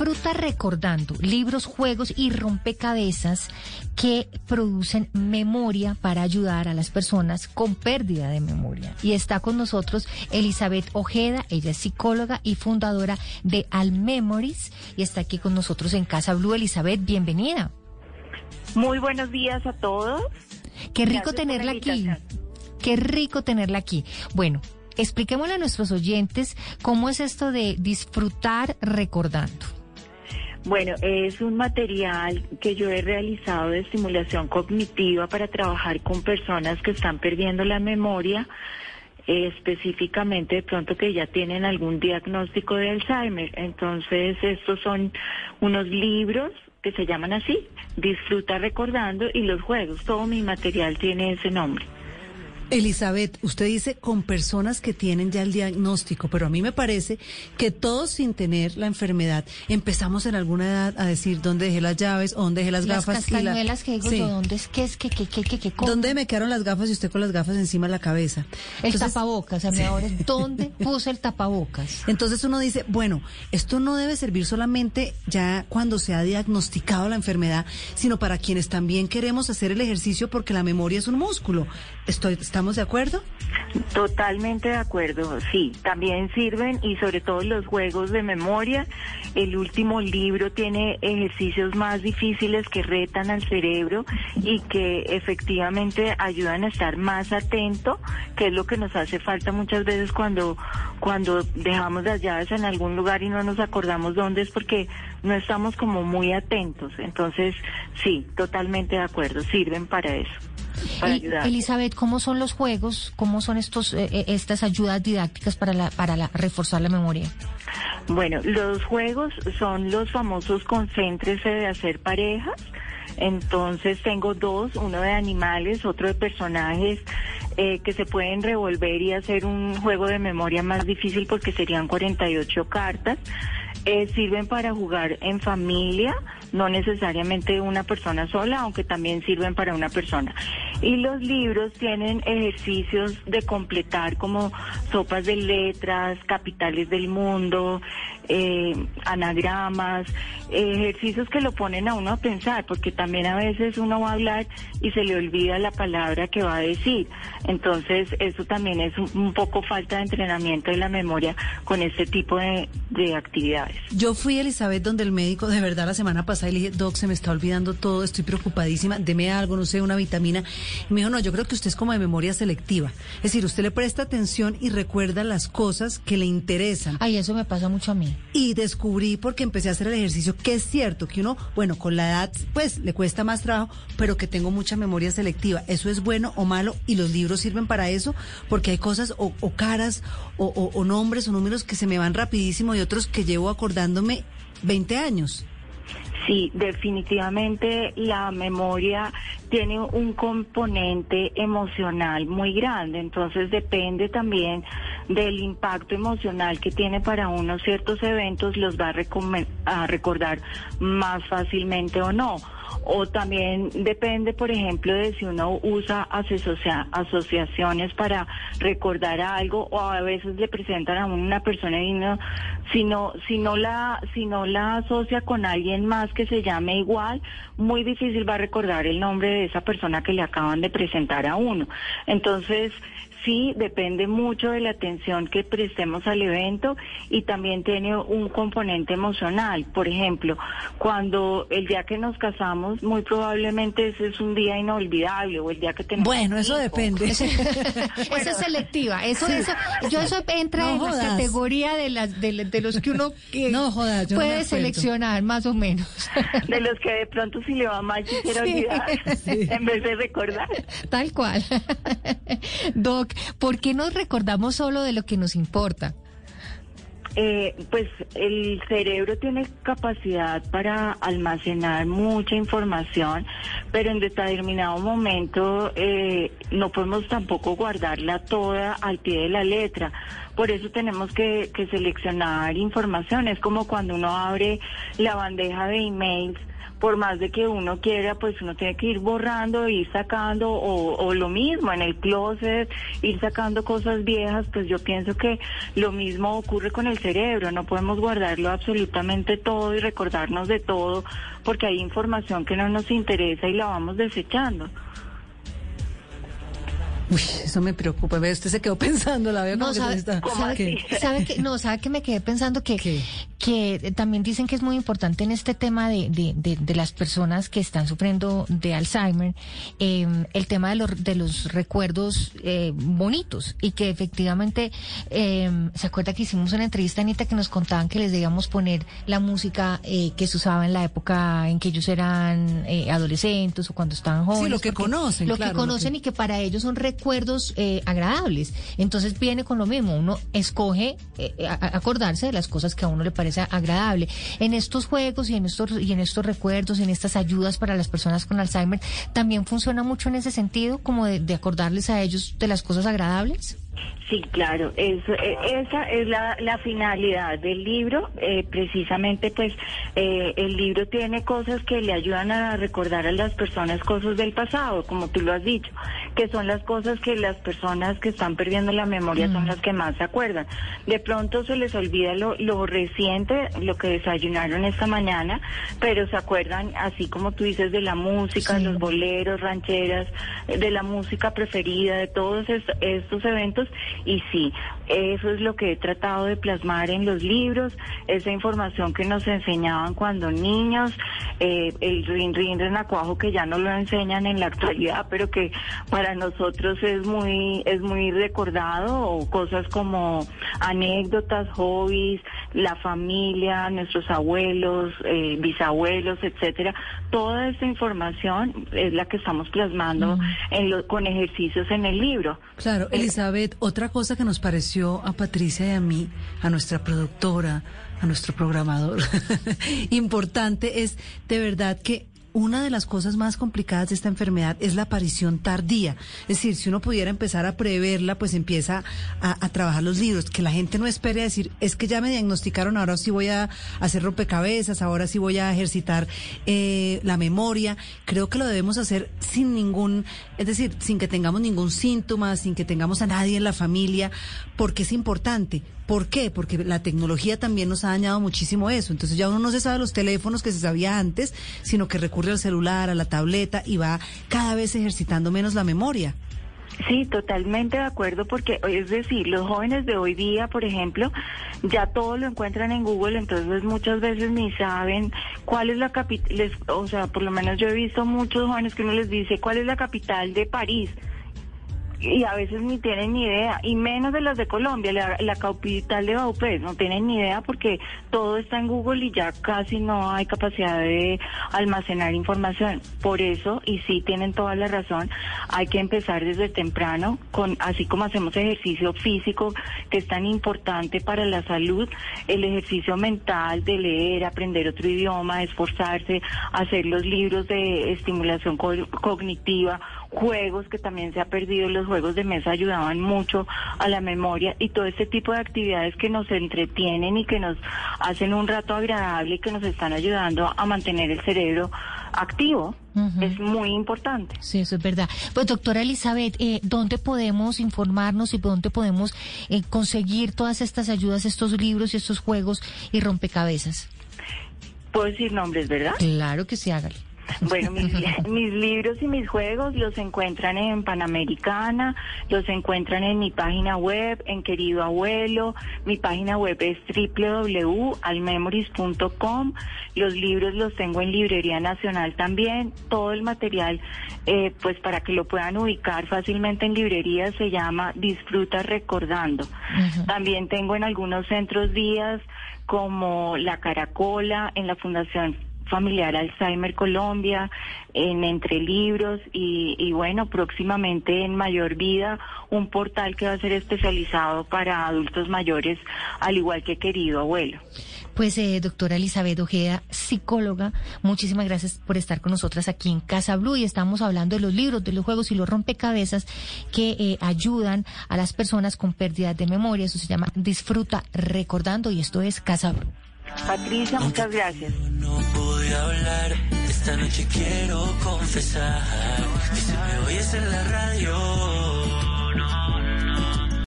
Disfruta recordando libros, juegos y rompecabezas que producen memoria para ayudar a las personas con pérdida de memoria. Y está con nosotros Elizabeth Ojeda, ella es psicóloga y fundadora de Almemories y está aquí con nosotros en Casa Blue. Elizabeth, bienvenida. Muy buenos días a todos. Qué rico tenerla aquí. Qué rico tenerla aquí. Bueno, expliquémosle a nuestros oyentes cómo es esto de disfrutar recordando. Bueno, es un material que yo he realizado de estimulación cognitiva para trabajar con personas que están perdiendo la memoria, específicamente de pronto que ya tienen algún diagnóstico de Alzheimer. Entonces, estos son unos libros que se llaman así, Disfruta Recordando y los juegos. Todo mi material tiene ese nombre. Elizabeth, usted dice con personas que tienen ya el diagnóstico, pero a mí me parece que todos sin tener la enfermedad empezamos en alguna edad a decir dónde dejé las llaves o dónde dejé las, las gafas. y la... que digo yo, ¿dónde es qué es qué qué qué qué qué? cómo? ¿Dónde me quedaron las gafas y usted con las gafas encima de la cabeza? El tapabocas, a mí ahora es ¿dónde puse el tapabocas? Entonces uno dice, bueno, esto no debe servir solamente ya cuando se ha diagnosticado la enfermedad, sino para quienes también queremos hacer el ejercicio porque la memoria es un músculo. Estoy, ¿Estamos de acuerdo? Totalmente de acuerdo, sí. También sirven y sobre todo los juegos de memoria. El último libro tiene ejercicios más difíciles que retan al cerebro y que efectivamente ayudan a estar más atento, que es lo que nos hace falta muchas veces cuando, cuando dejamos las llaves en algún lugar y no nos acordamos dónde es porque no estamos como muy atentos. Entonces, sí, totalmente de acuerdo, sirven para eso. Para Y, ayudar. Elizabeth, ¿cómo son los juegos? ¿Cómo son estos eh, eh, estas ayudas didácticas para la para la, reforzar la memoria? Bueno, los juegos son los famosos concéntrese de hacer parejas. Entonces tengo dos, uno de animales, otro de personajes eh, que se pueden revolver y hacer un juego de memoria más difícil porque serían 48 cartas. Eh, sirven para jugar en familia, no necesariamente una persona sola, aunque también sirven para una persona. Y los libros tienen ejercicios de completar como sopas de letras, capitales del mundo, eh, anagramas, ejercicios que lo ponen a uno a pensar, porque también a veces uno va a hablar y se le olvida la palabra que va a decir. Entonces, eso también es un, un poco falta de entrenamiento de la memoria con este tipo de, de actividades. Yo fui, Elizabeth, donde el médico, de verdad, la semana pasada y le dije, Doc, se me está olvidando todo, estoy preocupadísima, deme algo, no sé, una vitamina. Y me dijo, no, yo creo que usted es como de memoria selectiva. Es decir, usted le presta atención y recuerda las cosas que le interesan. Ay, eso me pasa mucho a mí. Y descubrí, porque empecé a hacer el ejercicio, que es cierto que uno, bueno, con la edad, pues le cuesta más trabajo, pero que tengo mucha memoria selectiva. ¿Eso es bueno o malo? Y los libros sirven para eso, porque hay cosas o, o caras o, o- o nombres o números que se me van rapidísimo y otros que llevo acordándome 20 años. Sí, definitivamente la memoria tiene un componente emocional muy grande, entonces depende también del impacto emocional que tiene para uno ciertos eventos, los va a, recordar más fácilmente o no. O también depende, por ejemplo, de si uno usa asocia- asociaciones para recordar algo o a veces le presentan a una persona y si no, la, la asocia con alguien más se llame igual, muy difícil va a recordar el nombre de esa persona que le acaban de presentar a uno. Entonces, sí, depende mucho de la atención que prestemos al evento y también tiene un componente emocional. Por ejemplo, cuando el día que nos casamos, muy probablemente ese es un día inolvidable o el día que tenemos Bueno, eso depende. Esa es selectiva. Eso, eso, yo eso entra No en la categoría de las de, de los que uno que No jodas, puede seleccionar más o menos. De los que de pronto si le va mal quisiera Sí, olvidar sí. en vez de recordar. Tal cual. Doc, ¿por qué nos recordamos solo de lo que nos importa? Eh, pues el cerebro tiene capacidad para almacenar mucha información, pero en determinado momento eh, no podemos tampoco guardarla toda al pie de la letra, Por eso tenemos que, que seleccionar información. Es como cuando uno abre la bandeja de emails por más de que uno quiera, pues uno tiene que ir borrando, ir sacando, o, o, lo mismo en el closet, ir sacando cosas viejas, pues yo pienso que lo mismo ocurre con el cerebro, no podemos guardarlo absolutamente todo y recordarnos de todo, porque hay información que no nos interesa y la vamos desechando. Uy, eso me preocupa. Usted se quedó pensando, la veo no, como sabe, que está... sabe, que, sabe que, no, sabe que me quedé pensando que, ¿Qué? que también dicen que es muy importante en este tema de, de, de, de las personas que están sufriendo de Alzheimer, eh, el tema de los, de los recuerdos eh, bonitos y que efectivamente, eh, ¿se acuerda que hicimos una entrevista, Anita, que nos contaban que les debíamos poner la música eh, que se usaba en la época en que ellos eran eh, adolescentes o cuando estaban jóvenes? Sí, lo que conocen, Lo claro, que lo conocen que- y que para ellos son recuerdos eh, agradables. Entonces viene con lo mismo, uno escoge eh, a- acordarse de las cosas que a uno le parece agradable. En estos juegos y en estos y en estos recuerdos en estas ayudas para las personas con Alzheimer también funciona mucho en ese sentido, como de acordarles a ellos de las cosas agradables. Sí, claro, eso, eh, esa es la, la finalidad del libro. eh, precisamente, pues, eh, el libro tiene cosas que le ayudan a recordar a las personas cosas del pasado, como tú lo has dicho, que son las cosas que las personas que están perdiendo la memoria son las que más se acuerdan. De pronto se les olvida lo, lo reciente, lo que desayunaron esta mañana, pero se acuerdan, así como tú dices, de la música, Sí. los boleros, rancheras, de la música preferida, de todos est- estos eventos. Y sí, eso es lo que he tratado de plasmar en los libros, esa información que nos enseñaban cuando niños, eh, el rin rin renacuajo que ya no lo enseñan en la actualidad, pero que para nosotros es muy, es muy recordado, o cosas como anécdotas, hobbies, la familia, nuestros abuelos, eh, bisabuelos, etcétera. Toda esa información es la que estamos plasmando en lo- con ejercicios en el libro. Claro, Elizabeth, otra cosa que nos pareció a Patricia y a mí, a nuestra productora, a nuestro programador, importante es de verdad que una de las cosas más complicadas de esta enfermedad es la aparición tardía. Es decir, si uno pudiera empezar a preverla, pues empieza a, trabajar los libros. Que la gente no espere a decir, es que ya me diagnosticaron, ahora sí voy a hacer rompecabezas, ahora sí voy a ejercitar eh, la memoria. Creo que lo debemos hacer sin ningún, es decir, sin que tengamos ningún síntoma, sin que tengamos a nadie en la familia, porque es importante. ¿Por qué? Porque la tecnología también nos ha dañado muchísimo eso. Entonces ya uno no se sabe los teléfonos que se sabía antes, sino que recurre al celular, a la tableta y va cada vez ejercitando menos la memoria. Sí, totalmente de acuerdo, porque es decir, los jóvenes de hoy día, por ejemplo, ya todo lo encuentran en Google, entonces muchas veces ni saben cuál es la capital, o sea, por lo menos yo he visto muchos jóvenes que uno les dice cuál es la capital de París. Y a veces ni tienen ni idea, y menos de las de Colombia, la, la capital de Baupés, no tienen ni idea porque todo está en Google y ya casi no hay capacidad de almacenar información. Por eso, y sí tienen toda la razón, hay que empezar desde temprano, con así como hacemos ejercicio físico, que es tan importante para la salud, el ejercicio mental de leer, aprender otro idioma, esforzarse, hacer los libros de estimulación co- cognitiva, juegos que también se ha perdido, los juegos de mesa ayudaban mucho a la memoria y todo este tipo de actividades que nos entretienen y que nos hacen un rato agradable y que nos están ayudando a mantener el cerebro activo es muy importante. Sí, eso es verdad. Pues doctora Elizabeth, eh, ¿dónde podemos informarnos y dónde podemos eh, conseguir todas estas ayudas, estos libros y estos juegos y rompecabezas? Puedo decir nombres, ¿verdad? Claro que sí, hágale. Bueno, mis, mis libros y mis juegos los encuentran en Panamericana, los encuentran en mi página web, en Querido Abuelo. Mi página web es www.almemories.com. Los libros los tengo en Librería Nacional también. Todo el material, eh, pues para que lo puedan ubicar fácilmente en librerías, se llama Disfruta Recordando. También tengo en algunos centros días como La Caracola, en la Fundación Familiar Alzheimer Colombia, en Entre Libros y, y bueno, próximamente en Mayor Vida, un portal que va a ser especializado para adultos mayores, al igual que querido abuelo. Pues eh, doctora Elizabeth Ojeda, psicóloga, muchísimas gracias por estar con nosotras aquí en Casa Blue y estamos hablando de los libros, de los juegos y los rompecabezas que eh, ayudan a las personas con pérdida de memoria. Eso se llama Disfruta Recordando y esto es Casa Blue. Patricia, muchas gracias. Esta noche quiero confesar. Que si me oyes en la radio